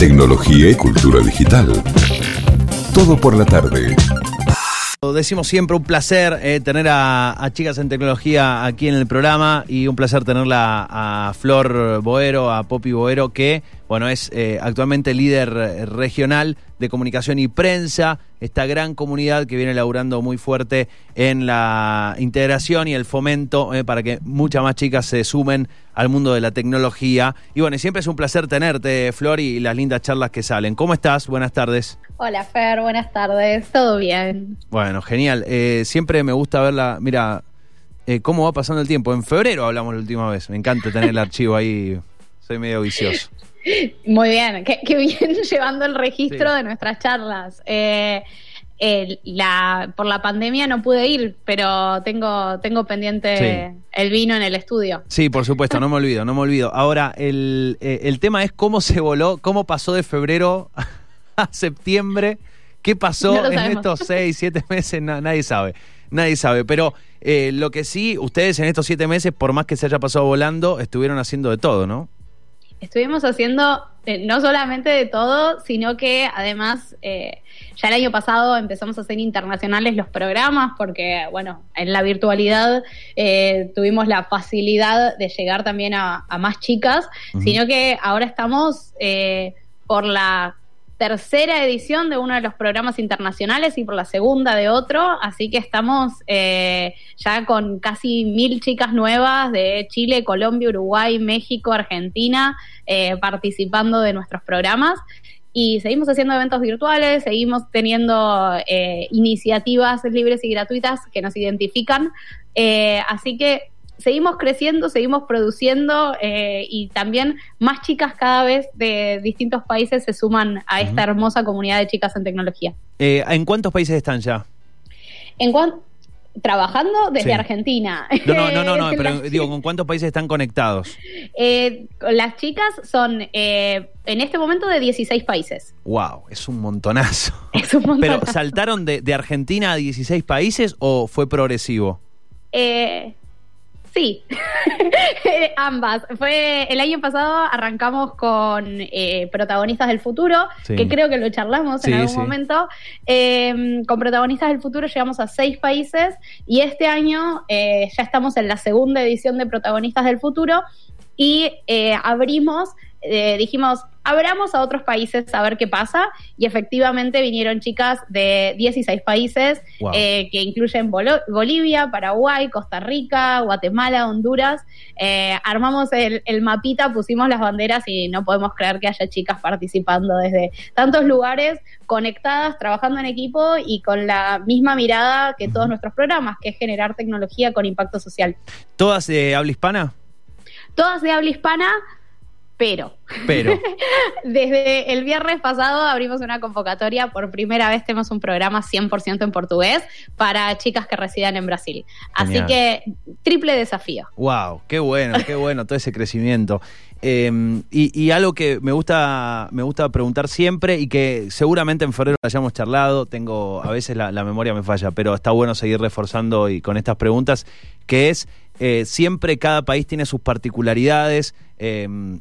tecnología y cultura digital. Todo por la tarde. Decimos siempre un placer eh, tener a, a, Chicas en Tecnología aquí en el programa y un placer tenerla a Flor Boero, a Poppy Boero, que bueno, es eh, actualmente líder eh, regional de comunicación y prensa, esta gran comunidad que viene laburando muy fuerte en la integración y el fomento eh, para que muchas más chicas se sumen al mundo de la tecnología. Y bueno, siempre es un placer tenerte, Flor, y las lindas charlas que salen. ¿Cómo estás? Buenas tardes. Hola, Fer, buenas tardes. ¿Todo bien? Bueno, genial. siempre me gusta verla, mira, cómo va pasando el tiempo. En febrero hablamos la última vez. Me encanta tener el archivo ahí. Soy medio vicioso. Muy bien, qué, bien llevando el registro de nuestras charlas. Eh, la, por la pandemia no pude ir, pero tengo, tengo pendiente el vino en el estudio. Sí, por supuesto, no me olvido, no me olvido. Ahora, el, eh, el tema es cómo se voló, cómo pasó de febrero a septiembre, qué pasó en estos seis, siete meses, nadie sabe. Nadie sabe, pero eh, lo que sí, ustedes en estos siete meses, por más que se haya pasado volando, estuvieron haciendo de todo, ¿no? Estuvimos haciendo eh, no solamente de todo, sino que además eh, ya el año pasado empezamos a hacer internacionales los programas porque, bueno, en la virtualidad eh, tuvimos la facilidad de llegar también a, más chicas, sino que ahora estamos por la tercera edición de uno de los programas internacionales y por la segunda de otro, así que estamos eh, ya con casi mil chicas nuevas de Chile, Colombia, Uruguay, México, Argentina, eh, participando de nuestros programas. Y seguimos haciendo eventos virtuales, seguimos teniendo eh, iniciativas libres y gratuitas que nos identifican. así que seguimos creciendo, seguimos produciendo eh, y también más chicas cada vez de distintos países se suman a esta hermosa comunidad de chicas en tecnología. Eh, ¿En cuántos países están ya? En trabajando desde Argentina. No, no, no, no, pero digo, ¿con cuántos países están conectados? Eh, las chicas son en este momento de 16 países. ¡Wow! Es un montonazo. Es un montonazo. ¿Pero saltaron de, de Argentina a 16 países o fue progresivo? Eh, Sí, ambas. Fue el año pasado arrancamos con eh, protagonistas del futuro, que creo que lo charlamos en algún momento. Em, con protagonistas del futuro llegamos a seis países y este año eh, ya estamos en la segunda edición de protagonistas del futuro y eh, abrimos eh, dijimos, abramos a otros países a ver qué pasa. Y efectivamente vinieron chicas de 16 países, eh, que incluyen Bolivia, Paraguay, Costa Rica, Guatemala, Honduras. Eh, armamos el, el, mapita, pusimos las banderas y no podemos creer que haya chicas participando desde tantos lugares, conectadas, trabajando en equipo y con la misma mirada que todos nuestros programas, que es generar tecnología con impacto social. ¿Todas de habla hispana? Todas de habla hispana pero, pero. desde el viernes pasado abrimos una convocatoria. Por primera vez tenemos un programa 100% en portugués para chicas que residan en Brasil. Así que triple desafío. ¡Wow! ¡Qué bueno, qué bueno todo ese crecimiento! Em, y, algo que me gusta, me gusta preguntar siempre y que seguramente en febrero hayamos charlado, tengo, a veces la, memoria me falla, pero está bueno seguir reforzando y con estas preguntas, que es eh, siempre cada país tiene sus particularidades. Em,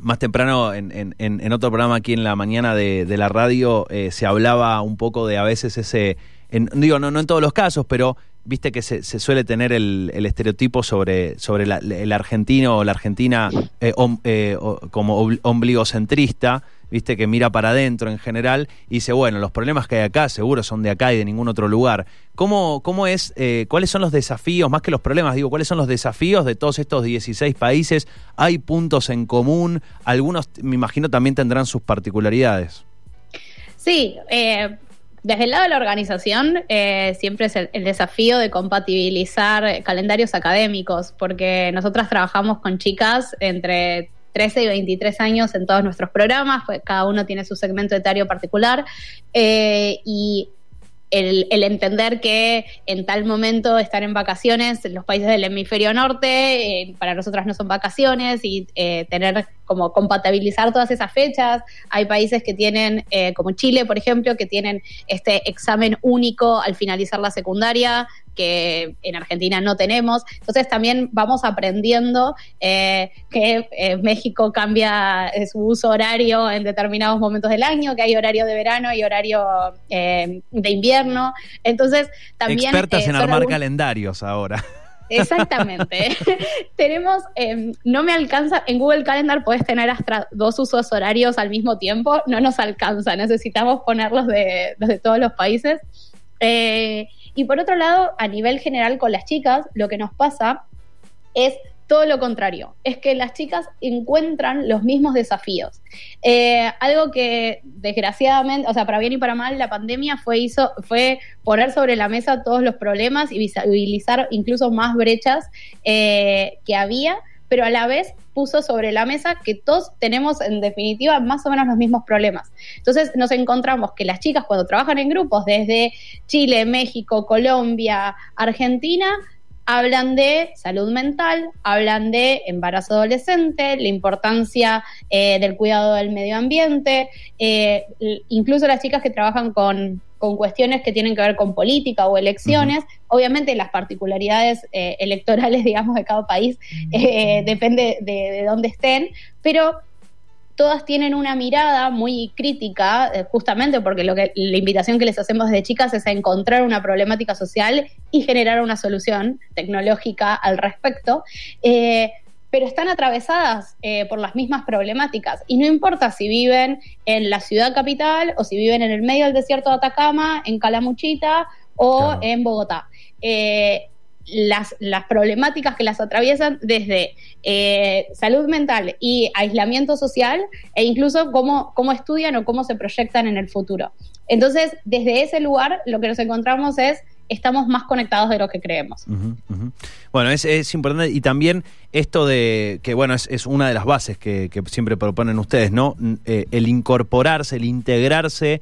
más temprano, en, en, otro programa aquí en la mañana de, la radio, eh, se hablaba un poco de a veces ese. digo, no, no en todos los casos, pero viste que se, suele tener el, estereotipo sobre, sobre el argentino o la argentina eh, eh, como ombligocentrista viste, que mira para adentro en general y dice, bueno, los problemas que hay acá seguro son de acá y de ningún otro lugar. ¿Cómo, cómo es, eh, cuáles son los desafíos, más que los problemas, digo, cuáles son los desafíos de todos estos 16 países? ¿Hay puntos en común? Algunos, me imagino, también tendrán sus particularidades. Sí, eh, desde el lado de la organización, eh, siempre es el, desafío de compatibilizar calendarios académicos, porque nosotras trabajamos con chicas entre 13 y 23 años en todos nuestros programas, pues cada uno tiene su segmento etario particular eh, y el, entender que en tal momento estar en vacaciones, los países del hemisferio norte, eh, para nosotras no son vacaciones y eh, tener como compatibilizar todas esas fechas. Hay países que tienen, eh, como Chile, por ejemplo, que tienen este examen único al finalizar la secundaria, que en Argentina no tenemos. Entonces también vamos aprendiendo eh, que eh, México cambia eh, su uso horario en determinados momentos del año, que hay horario de verano y horario de invierno. Entonces también... Expertas en armar calendarios ahora. Exactamente. Tenemos, no me alcanza, en Google Calendar puedes tener hasta dos usos horarios al mismo tiempo, no nos alcanza, necesitamos ponerlos de, de todos los países. Eh, y por otro lado, a nivel general con las chicas, lo que nos pasa es todo lo contrario, es que las chicas encuentran los mismos desafíos. Eh, algo que desgraciadamente, o sea, para bien y para mal, la pandemia fue, hizo, fue poner sobre la mesa todos los problemas y visibilizar incluso más brechas eh, que había pero a la vez puso sobre la mesa que todos tenemos en definitiva más o menos los mismos problemas. Entonces nos encontramos que las chicas cuando trabajan en grupos desde Chile, México, Colombia, Argentina, hablan de salud mental, hablan de embarazo adolescente, la importancia eh, del cuidado del medio ambiente, eh, incluso las chicas que trabajan con con cuestiones que tienen que ver con política o elecciones. Obviamente las particularidades eh, electorales, digamos, de cada país eh, depende de, dónde estén, pero todas tienen una mirada muy crítica, eh, justamente porque lo que, la invitación que les hacemos desde chicas es a encontrar una problemática social y generar una solución tecnológica al respecto pero están atravesadas eh, por las mismas problemáticas. Y no importa si viven en la ciudad capital o si viven en el medio del desierto de Atacama, en Calamuchita o en Bogotá. Eh, las, las, problemáticas que las atraviesan desde eh, salud mental y aislamiento social e incluso cómo, cómo estudian o cómo se proyectan en el futuro. Entonces, desde ese lugar lo que nos encontramos es estamos más conectados de lo que creemos. Bueno, es, importante y también esto de que, bueno, es, una de las bases que, siempre proponen ustedes, ¿no? Eh, el incorporarse, el integrarse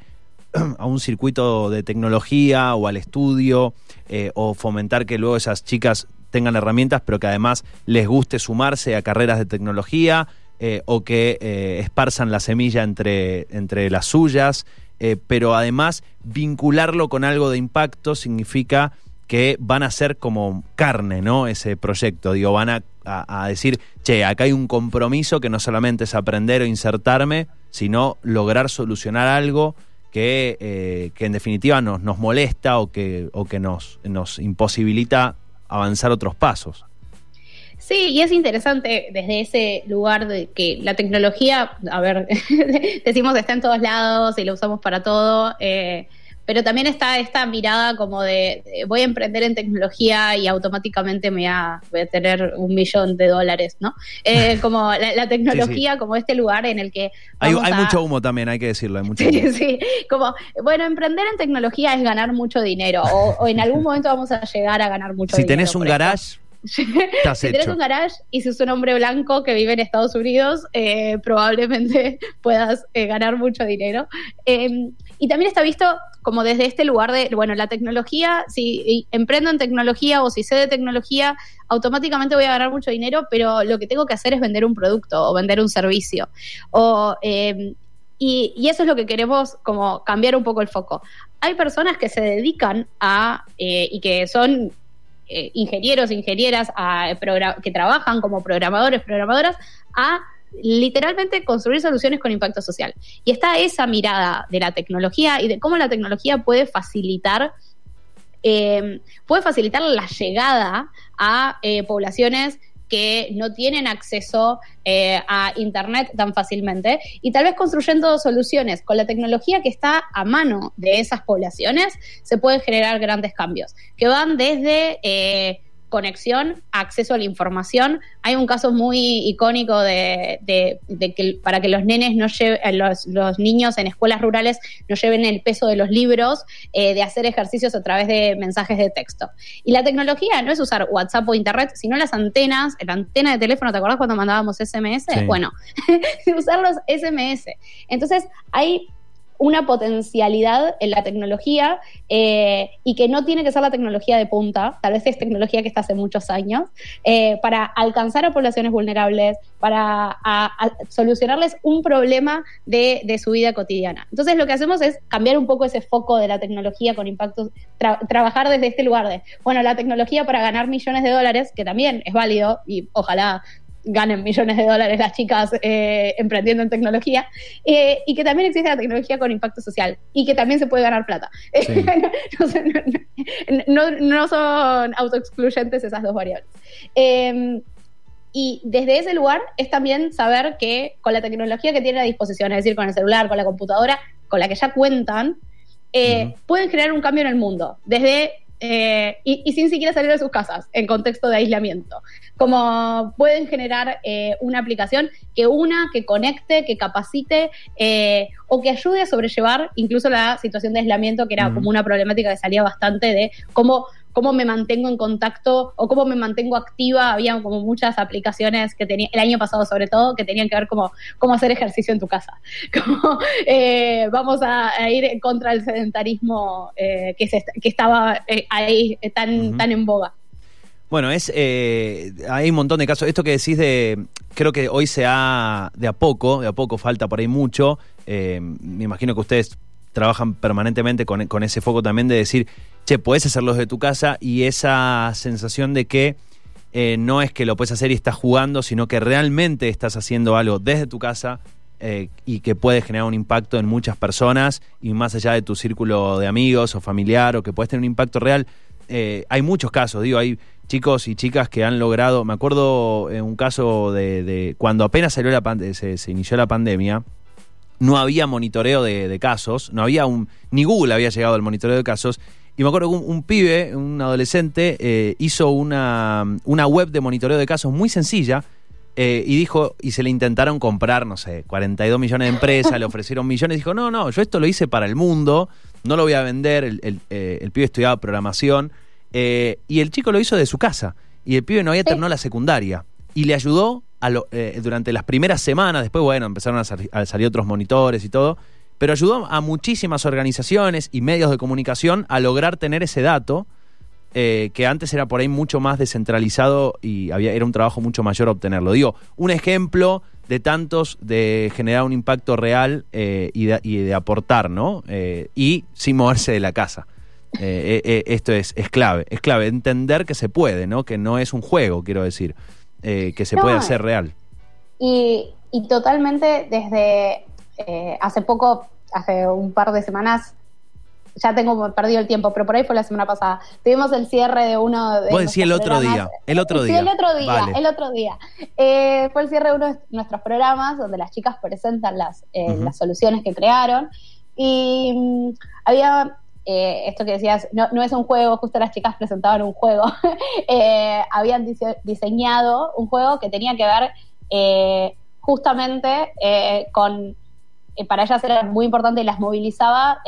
a un circuito de tecnología o al estudio eh, o fomentar que luego esas chicas tengan herramientas, pero que además les guste sumarse a carreras de tecnología eh, o que esparzan la semilla entre, entre las suyas. Eh, pero además vincularlo con algo de impacto significa que van a ser como carne, ¿no? Ese proyecto, digo, van a, decir, che, acá hay un compromiso que no solamente es aprender o insertarme, sino lograr solucionar algo que, eh, que en definitiva nos, nos molesta o que, o que nos, nos imposibilita avanzar otros pasos. Sí, y es interesante desde ese lugar de que la tecnología, a ver, decimos está en todos lados y la usamos para todo, eh, pero también está esta mirada como de, voy a emprender en tecnología y automáticamente me voy a, tener un millón de dólares, ¿no? Eh, como la, tecnología, como este lugar en el que... Hay, mucho humo también, hay que decirlo, hay mucho humo. Sí, como, bueno, emprender en tecnología es ganar mucho dinero o, en algún momento vamos a llegar a ganar mucho dinero. Si tenés un garage si tienes un garage y si es un hombre blanco que vive en Estados Unidos, eh, probablemente puedas eh, ganar mucho dinero. Em, y también está visto como desde este lugar de, bueno, la tecnología, si emprendo en tecnología o si sé de tecnología, automáticamente voy a ganar mucho dinero, pero lo que tengo que hacer es vender un producto o vender un servicio. O, em, y, y, eso es lo que queremos como cambiar un poco el foco. Hay personas que se dedican a, eh, y que son eh, ingenieros, ingenieras que trabajan como programadores, programadoras, a literalmente construir soluciones con impacto social. Y está esa mirada de la tecnología y de cómo la tecnología puede facilitar eh, puede facilitar la llegada a eh, poblaciones que no tienen acceso eh, a Internet tan fácilmente y tal vez construyendo soluciones con la tecnología que está a mano de esas poblaciones se pueden generar grandes cambios que van desde eh, conexión, acceso a la información. Hay un caso muy icónico de, que para que los nenes no lleven, eh, los, niños en escuelas rurales no lleven el peso de los libros, eh, de hacer ejercicios a través de mensajes de texto. Y la tecnología no es usar WhatsApp o Internet, sino las antenas, la antena de teléfono, ¿te acuerdas cuando mandábamos SMS? Bueno, usar los SMS. Entonces, hay una potencialidad en la tecnología eh, y que no tiene que ser la tecnología de punta, tal vez es tecnología que está hace muchos años, eh, para alcanzar a poblaciones vulnerables, para solucionarles un problema de, su vida cotidiana. Entonces lo que hacemos es cambiar un poco ese foco de la tecnología con impactos, trabajar desde este lugar de, bueno, la tecnología para ganar millones de dólares, que también es válido y ojalá ganen millones de dólares las chicas eh, emprendiendo en tecnología, eh, y que también existe la tecnología con impacto social y que también se puede ganar plata. no, son autoexcluyentes esas dos variables. Em, y desde ese lugar es también saber que con la tecnología que tienen a disposición, es decir, con el celular, con la computadora, con la que ya cuentan, eh, pueden crear un cambio en el mundo. Desde eh, y, sin siquiera salir de sus casas en contexto de aislamiento. Como pueden generar eh, una aplicación que una, que conecte, que capacite eh, o que ayude a sobrellevar incluso la situación de aislamiento, que era como una problemática que salía bastante de cómo cómo me mantengo en contacto o cómo me mantengo activa. Había como muchas aplicaciones que tenía, el año pasado sobre todo, que tenían que ver como cómo hacer ejercicio en tu casa. Como eh, vamos a, ir contra el sedentarismo eh, que, que estaba eh, ahí tan, tan en boga. Bueno, es hay un montón de casos. Esto que decís de, creo que hoy se ha, de a poco, de a poco falta por ahí mucho. me imagino que ustedes trabajan permanentemente con, con, ese foco también de decir, che, puedes hacerlo desde tu casa y esa sensación de que eh, no es que lo puedes hacer y estás jugando, sino que realmente estás haciendo algo desde tu casa eh, y que puede generar un impacto en muchas personas y más allá de tu círculo de amigos o familiar o que puedes tener un impacto real. Eh, hay muchos casos, digo, hay chicos y chicas que han logrado, me acuerdo en un caso de, cuando apenas salió la se, se inició la pandemia, no había monitoreo de, casos, no había un, ni Google había llegado al monitoreo de casos. Y me acuerdo que un, pibe, un adolescente, eh, hizo una, una, web de monitoreo de casos muy sencilla eh, y dijo, y se le intentaron comprar, no sé, 42 millones de empresas, le ofrecieron millones, dijo, no, no, yo esto lo hice para el mundo, no lo voy a vender, el, el, eh, pibe estudiaba programación, y el chico lo hizo de su casa, y el pibe no había terminado la secundaria, y le ayudó eh, durante las primeras semanas, después, bueno, empezaron a, salir otros monitores y todo, pero ayudó a muchísimas organizaciones y medios de comunicación a lograr tener ese dato. Eh, que antes era por ahí mucho más descentralizado y había, era un trabajo mucho mayor obtenerlo. Digo, un ejemplo de tantos de generar un impacto real eh, y, de, aportar, ¿no? y sin moverse de la casa. esto es, es clave, es clave, entender que se puede, ¿no? Que no es un juego, quiero decir. Eh, que se puede hacer real. Y, totalmente desde eh, hace poco, hace un par de semanas, ya tengo perdido el tiempo, pero por ahí fue la semana pasada. Tuvimos el cierre de uno de. Puedes decir el otro día. El otro día. Sí, el otro día. El otro día. Eh, fue el cierre de uno de nuestros programas donde las chicas presentan las, las soluciones que crearon. Y mm, había eh, esto que decías, no, no, es un juego, justo las chicas presentaban un juego, eh, habían diseñado un juego que tenía que ver eh, justamente con, para ellas era muy importante y las movilizaba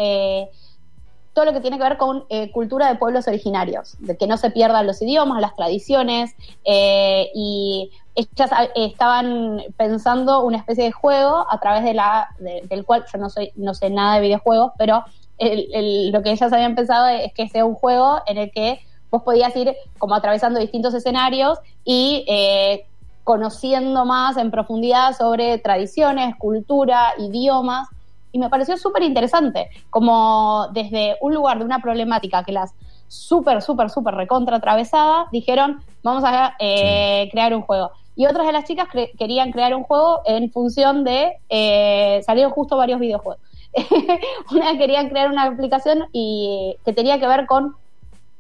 todo lo que tiene que ver con cultura de pueblos originarios, de que no se pierdan los idiomas, las tradiciones, y ellas estaban pensando una especie de juego a través de la, del cual yo no soy, no sé nada de videojuegos, pero lo que ellas habían pensado es que sea un juego en el que vos podías ir como atravesando distintos escenarios y eh, conociendo más en profundidad sobre tradiciones, cultura, idiomas. Y me pareció súper interesante, como desde un lugar de una problemática que las súper, súper, súper recontra atravesaba, dijeron, vamos a eh, crear un juego. Y otras de las chicas querían crear un juego en función de, eh, salieron justo varios videojuegos. una quería crear una aplicación y que tenía que ver con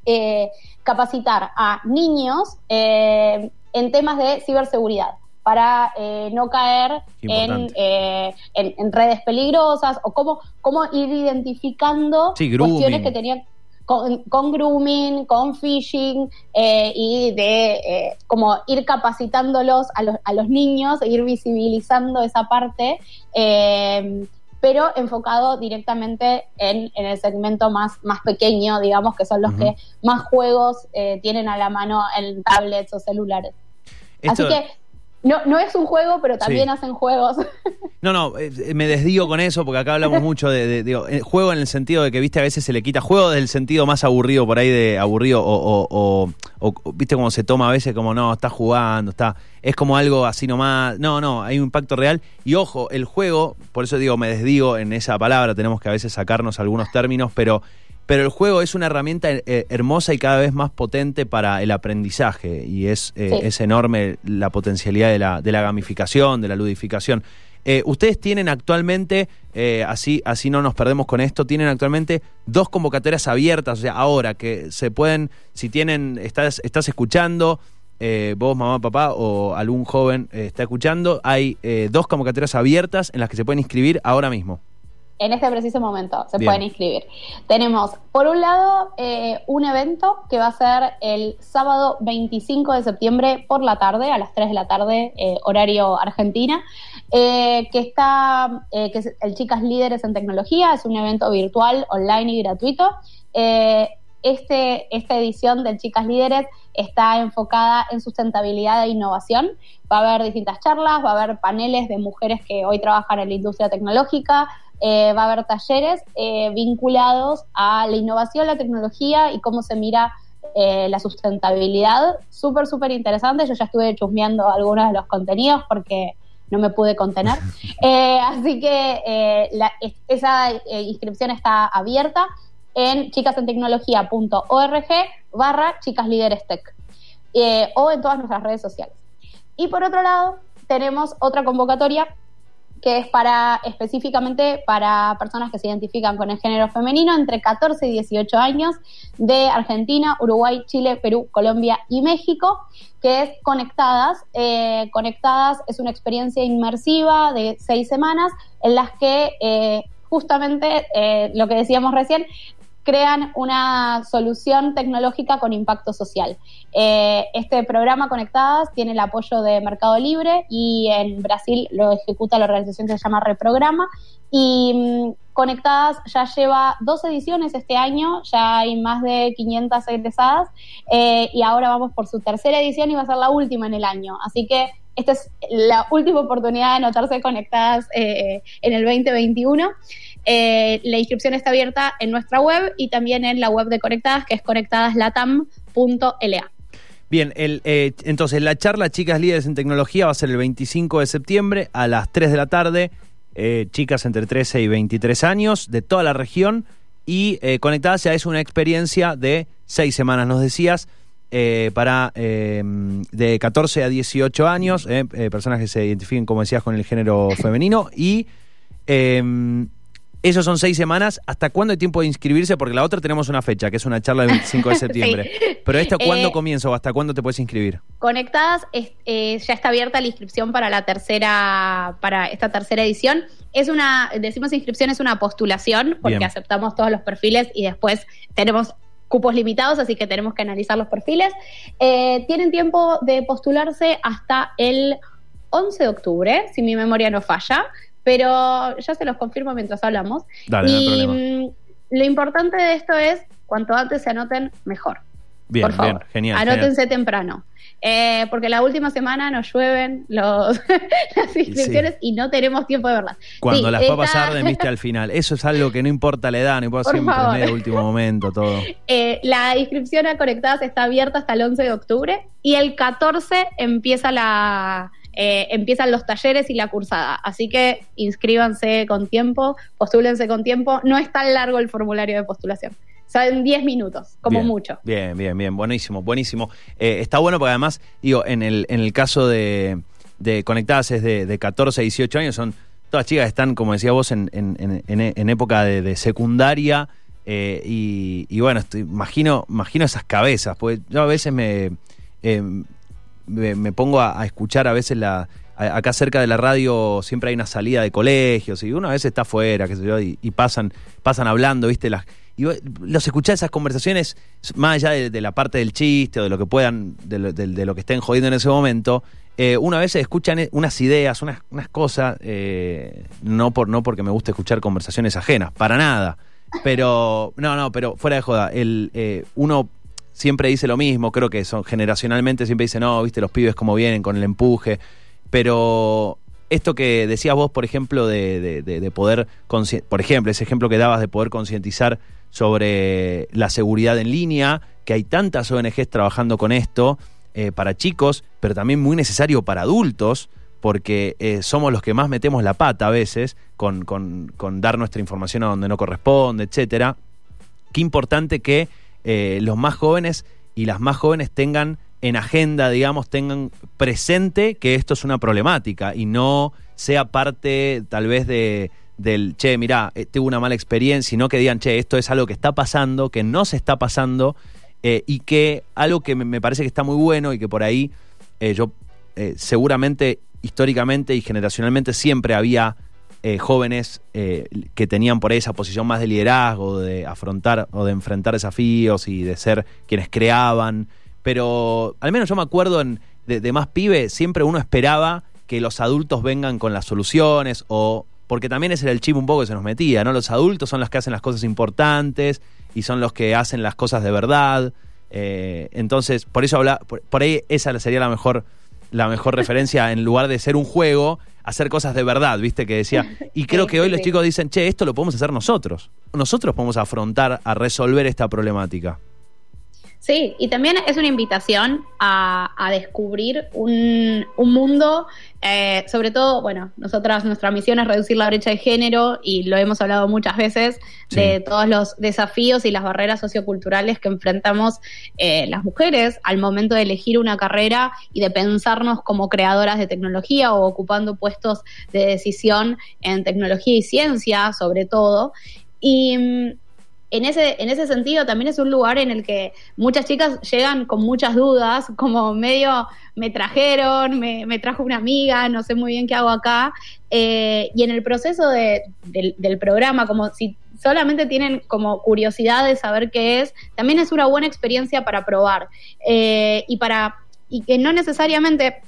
eh, capacitar a niños eh, en temas de ciberseguridad para eh, no caer en, en, redes peligrosas o cómo, cómo ir identificando cuestiones que tenían con, con, grooming, con phishing y de como ir capacitándolos a los, a los niños, e ir visibilizando esa parte pero enfocado directamente en, el segmento más, más pequeño, digamos, que son los que más juegos eh, tienen a la mano en tablets o celulares. Así que no, no es un juego, pero también hacen juegos. No, no, eh, me desdigo con eso porque acá hablamos mucho de, de, juego en el sentido de que, viste, a veces se le quita juego del sentido más aburrido por ahí de aburrido o, o, viste cómo se toma a veces como no, está jugando, está, es como algo así nomás. No, no, hay un impacto real. Y ojo, el juego, por eso digo, me desdigo en esa palabra, tenemos que a veces sacarnos algunos términos, pero pero el juego es una herramienta eh, hermosa y cada vez más potente para el aprendizaje y es, eh, es enorme la potencialidad de la, de la gamificación, de la ludificación. Eh, ustedes tienen actualmente, así, así no nos perdemos con esto, tienen actualmente dos convocatorias abiertas, o sea, ahora que se pueden, si tienen, estás, estás escuchando, vos, mamá, papá o algún joven está escuchando, hay dos convocatorias abiertas en las que se pueden inscribir ahora mismo en este preciso momento se pueden inscribir. Tenemos, por un lado, eh, un evento que va a ser el sábado 25 de septiembre por la tarde, a las 3 de la tarde, eh, horario Argentina, eh, que está, que es el Chicas Líderes en Tecnología, es un evento virtual, online y gratuito. Este, esta edición del Chicas Líderes está enfocada en sustentabilidad e innovación. Va a haber distintas charlas, va a haber paneles de mujeres que hoy trabajan en la industria tecnológica, eh, va a haber talleres eh, vinculados a la innovación, la tecnología y cómo se mira eh, la sustentabilidad. Súper, súper interesante. Yo ya estuve chusmeando algunos de los contenidos porque no me pude contener. así que esa inscripción está abierta en chicasentecnología.org barra chicas tech o en todas nuestras redes sociales. Y por otro lado, tenemos otra convocatoria que es para específicamente para personas que se identifican con el género femenino entre 14 y 18 años de Argentina, Uruguay, Chile, Perú, Colombia y México, que es Conectadas. Eh, Conectadas es una experiencia inmersiva de seis semanas en las que eh, justamente eh, lo que decíamos recién, crean una solución tecnológica con impacto social. Eh, este programa Conectadas tiene el apoyo de Mercado Libre y en Brasil lo ejecuta la organización que se llama Reprograma. Y mm, Conectadas ya lleva dos ediciones este año, ya hay más de 500 egresadas eh, y ahora vamos por su tercera edición y va a ser la última en el año. Así que esta es la última oportunidad de notarse conectadas eh, en el 2021. Eh, la inscripción está abierta en nuestra web y también en la web de Conectadas, que es conectadaslatam.la. Bien, eh, entonces la charla Chicas Líderes en Tecnología va a ser el 25 de septiembre a las 3 de la tarde. Eh, chicas entre 13 y 23 años de toda la región y Conectadas ya es una experiencia de seis semanas, nos decías, para de 14 a 18 años, personas que se identifiquen, como decías, con el género femenino y esos son seis semanas. ¿Hasta cuándo hay tiempo de inscribirse? Porque la otra tenemos una fecha, que es una charla del 25 de septiembre. Pero esta, ¿cuándo eh, comienza o hasta cuándo te puedes inscribir? Conectadas, eh, ya está abierta la inscripción para la tercera, para esta tercera edición. Es una, decimos inscripción, es una postulación, porque aceptamos todos los perfiles y después tenemos cupos limitados, así que tenemos que analizar los perfiles. Eh, tienen tiempo de postularse hasta el 11 de octubre, si mi memoria no falla pero ya se los confirmo mientras hablamos. y mm, lo importante de esto es, cuanto antes se anoten, mejor. Bien, Por favor, bien, genial. Anótense temprano. Eh, porque la última semana nos llueven los, las inscripciones y no tenemos tiempo de verlas. Cuando las va a pasar de viste al final. Eso es algo que no importa la edad, no importa siempre en el último momento, todo. Eh, la inscripción a Conectadas está abierta hasta el 11 de octubre y el 14 empieza la, eh, empiezan los talleres y la cursada. Así que inscríbanse con tiempo, postúlense con tiempo. No es tan largo el formulario de postulación. Son 10 minutos, como mucho. Bien, bien, bien, buenísimo, buenísimo. Eh, está bueno porque además, digo, en el, en el caso de, de Conectadas es de, 14 a 18 años, son todas chicas están, como decía vos, en, en, época de, secundaria. Eh, y, bueno, imagino, imagino esas cabezas, porque yo a veces me, me, pongo a, escuchar a veces la. acá cerca de la radio siempre hay una salida de colegios y uno a veces está afuera, qué sé yo, y, pasan, pasan hablando, ¿viste? Las, y los escuchás esas conversaciones, más allá de, la parte del chiste o de lo que puedan, de lo, que estén jodiendo en ese momento, eh, una vez escuchan unas ideas, unas, unas cosas, eh, no, por, no porque me guste escuchar conversaciones ajenas, para nada. Pero, no, no, pero fuera de joda, el, eh, uno siempre dice lo mismo, creo que son generacionalmente siempre dicen, no, viste, los pibes como vienen con el empuje. pero esto que decías vos, por ejemplo, de, de, de poder, por ejemplo, ese ejemplo que dabas de poder concientizar sobre la seguridad en línea, que hay tantas ONGs trabajando con esto eh, para chicos, pero también muy necesario para adultos, porque eh, somos los que más metemos la pata a veces con, con, con, dar nuestra información a donde no corresponde, etcétera. Qué importante que eh, los más jóvenes y las más jóvenes tengan en agenda, digamos, tengan presente que esto es una problemática y no sea parte tal vez de, del, che, mirá, eh, tuve una mala experiencia, sino que digan, che, esto es algo que está pasando, que no se está pasando eh, y que algo que me, parece que está muy bueno y que por ahí eh, yo seguramente históricamente y generacionalmente siempre había jóvenes que tenían por ahí esa posición más de liderazgo, de afrontar o de enfrentar desafíos y de ser quienes creaban pero al menos yo me acuerdo en, de, más pibe, siempre uno esperaba que los adultos vengan con las soluciones o porque también ese era el chip un poco que se nos metía, ¿no? Los adultos son los que hacen las cosas importantes y son los que hacen las cosas de verdad. Eh, entonces, por eso habla, por, ahí esa sería la mejor, la mejor referencia en lugar de ser un juego, hacer cosas de verdad, ¿viste? Que decía. Y creo que hoy los chicos dicen, che, esto lo podemos hacer nosotros. Nosotros podemos afrontar a resolver esta problemática. Sí, y también es una invitación a, descubrir un, mundo, eh, sobre todo, bueno, nosotras, nuestra misión es reducir la brecha de género y lo hemos hablado muchas veces, de todos los desafíos y las barreras socioculturales que enfrentamos eh, las mujeres al momento de elegir una carrera y de pensarnos como creadoras de tecnología o ocupando puestos de decisión en tecnología y ciencia, sobre todo. Y mm, en ese, en ese sentido también es un lugar en el que muchas chicas llegan con muchas dudas, como medio me trajeron, me, trajo una amiga, no sé muy bien qué hago acá. Eh, y en el proceso del, programa, como si solamente tienen como curiosidad de saber qué es, también es una buena experiencia para probar. Eh, y para, y que no necesariamente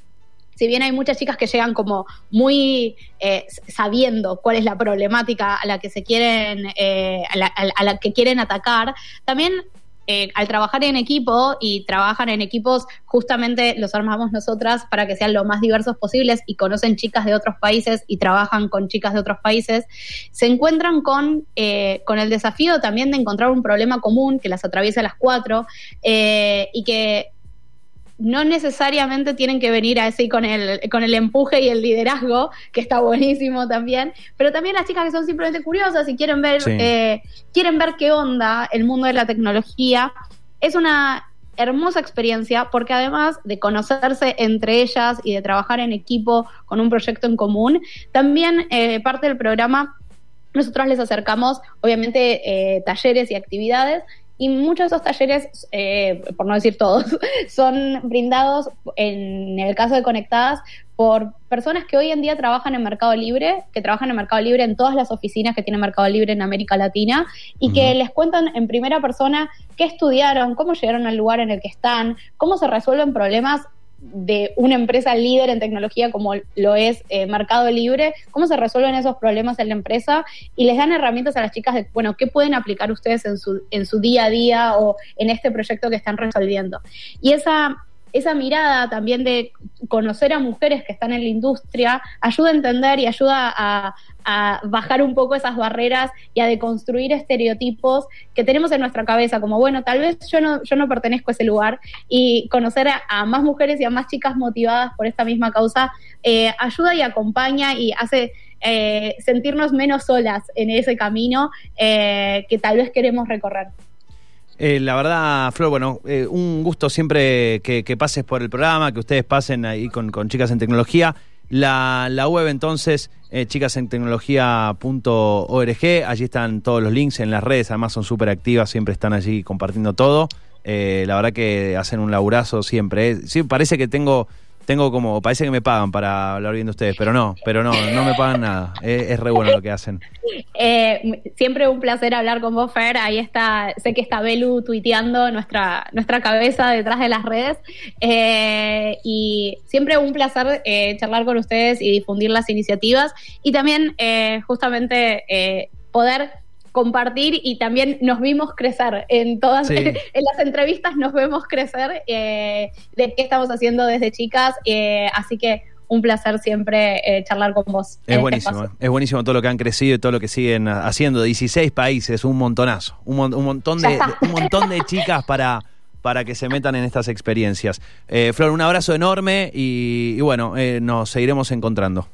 si bien hay muchas chicas que llegan como muy eh, sabiendo cuál es la problemática a la que se quieren, eh, a, la, que quieren atacar, también eh, al trabajar en equipo y trabajan en equipos, justamente los armamos nosotras para que sean lo más diversos posibles y conocen chicas de otros países y trabajan con chicas de otros países, se encuentran con, con el desafío también de encontrar un problema común que las atraviesa a las cuatro y que no necesariamente tienen que venir así con el, con el empuje y el liderazgo, que está buenísimo también, pero también las chicas que son simplemente curiosas y quieren ver, eh, quieren ver qué onda el mundo de la tecnología. Es una hermosa experiencia porque además de conocerse entre ellas y de trabajar en equipo con un proyecto en común, también eh, parte del programa nosotros les acercamos, obviamente, eh, talleres y actividades y muchos de esos talleres, eh, por no decir todos, son brindados, en el caso de Conectadas, por personas que hoy en día trabajan en Mercado Libre, que trabajan en Mercado Libre en todas las oficinas que tiene Mercado Libre en América Latina, y que les cuentan en primera persona qué estudiaron, cómo llegaron al lugar en el que están, cómo se resuelven problemas de una empresa líder en tecnología como lo es eh, Mercado Libre, cómo se resuelven esos problemas en la empresa y les dan herramientas a las chicas de, bueno, qué pueden aplicar ustedes en su, en su día a día o en este proyecto que están resolviendo. Y esa esa mirada también de conocer a mujeres que están en la industria ayuda a entender y ayuda a, bajar un poco esas barreras y a deconstruir estereotipos que tenemos en nuestra cabeza, como bueno, tal vez yo no, yo no pertenezco a ese lugar y conocer a, más mujeres y a más chicas motivadas por esta misma causa eh, ayuda y acompaña y hace eh, sentirnos menos solas en ese camino eh, que tal vez queremos recorrer. Eh, la verdad, Flor, bueno, eh, un gusto siempre que, pases por el programa, que ustedes pasen ahí con, Chicas en Tecnología. La, web entonces, eh, chicasentecnología.org, allí están todos los links en las redes, además son súper activas, siempre están allí compartiendo todo. la verdad que hacen un laburazo siempre. Sí, parece que tengo tengo como, parece que me pagan para hablar bien de ustedes, pero no, pero no, no me pagan nada. Es, re bueno lo que hacen. Eh, siempre un placer hablar con vos, Fer. Ahí está, sé que está Belu tuiteando nuestra, nuestra cabeza detrás de las redes. Eh, y siempre un placer eh, charlar con ustedes y difundir las iniciativas. Y también, justamente, poder compartir y también nos vimos crecer en todas en las entrevistas nos vemos crecer eh, de qué estamos haciendo desde chicas eh, así que un placer siempre eh, charlar con vos. Es este buenísimo, es buenísimo todo lo que han crecido y todo lo que siguen haciendo. 16 países, un montonazo, un, montón, de, un montón de chicas para, para que se metan en estas experiencias. Eh, Flor, un abrazo enorme y, bueno, eh, nos seguiremos encontrando.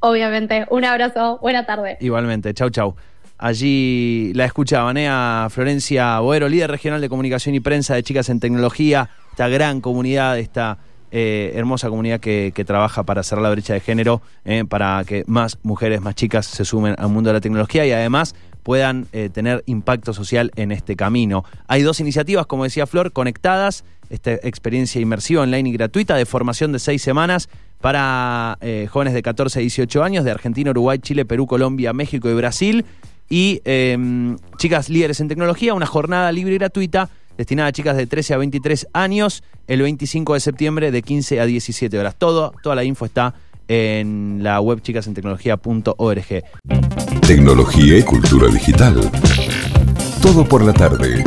Obviamente, un abrazo, buena tarde. Igualmente, chau, chau. Allí la escuchaban ¿eh? Florencia Boero, líder regional de comunicación y prensa de Chicas en Tecnología, esta gran comunidad, esta eh, hermosa comunidad que, trabaja para cerrar la brecha de género, eh, para que más mujeres, más chicas se sumen al mundo de la tecnología y además puedan eh, tener impacto social en este camino. Hay dos iniciativas, como decía Flor, conectadas, esta experiencia inmersiva online y gratuita de formación de seis semanas para jóvenes de 14 a 18 años de Argentina, Uruguay, Chile, Perú, Colombia, México y Brasil. Y em, chicas líderes en tecnología, una jornada libre y gratuita destinada a chicas de 13 a 23 años el 25 de septiembre de 15 a 17 horas. Todo, toda la info está en la web chicasentecnología.org. Tecnología y cultura digital. Todo por la tarde.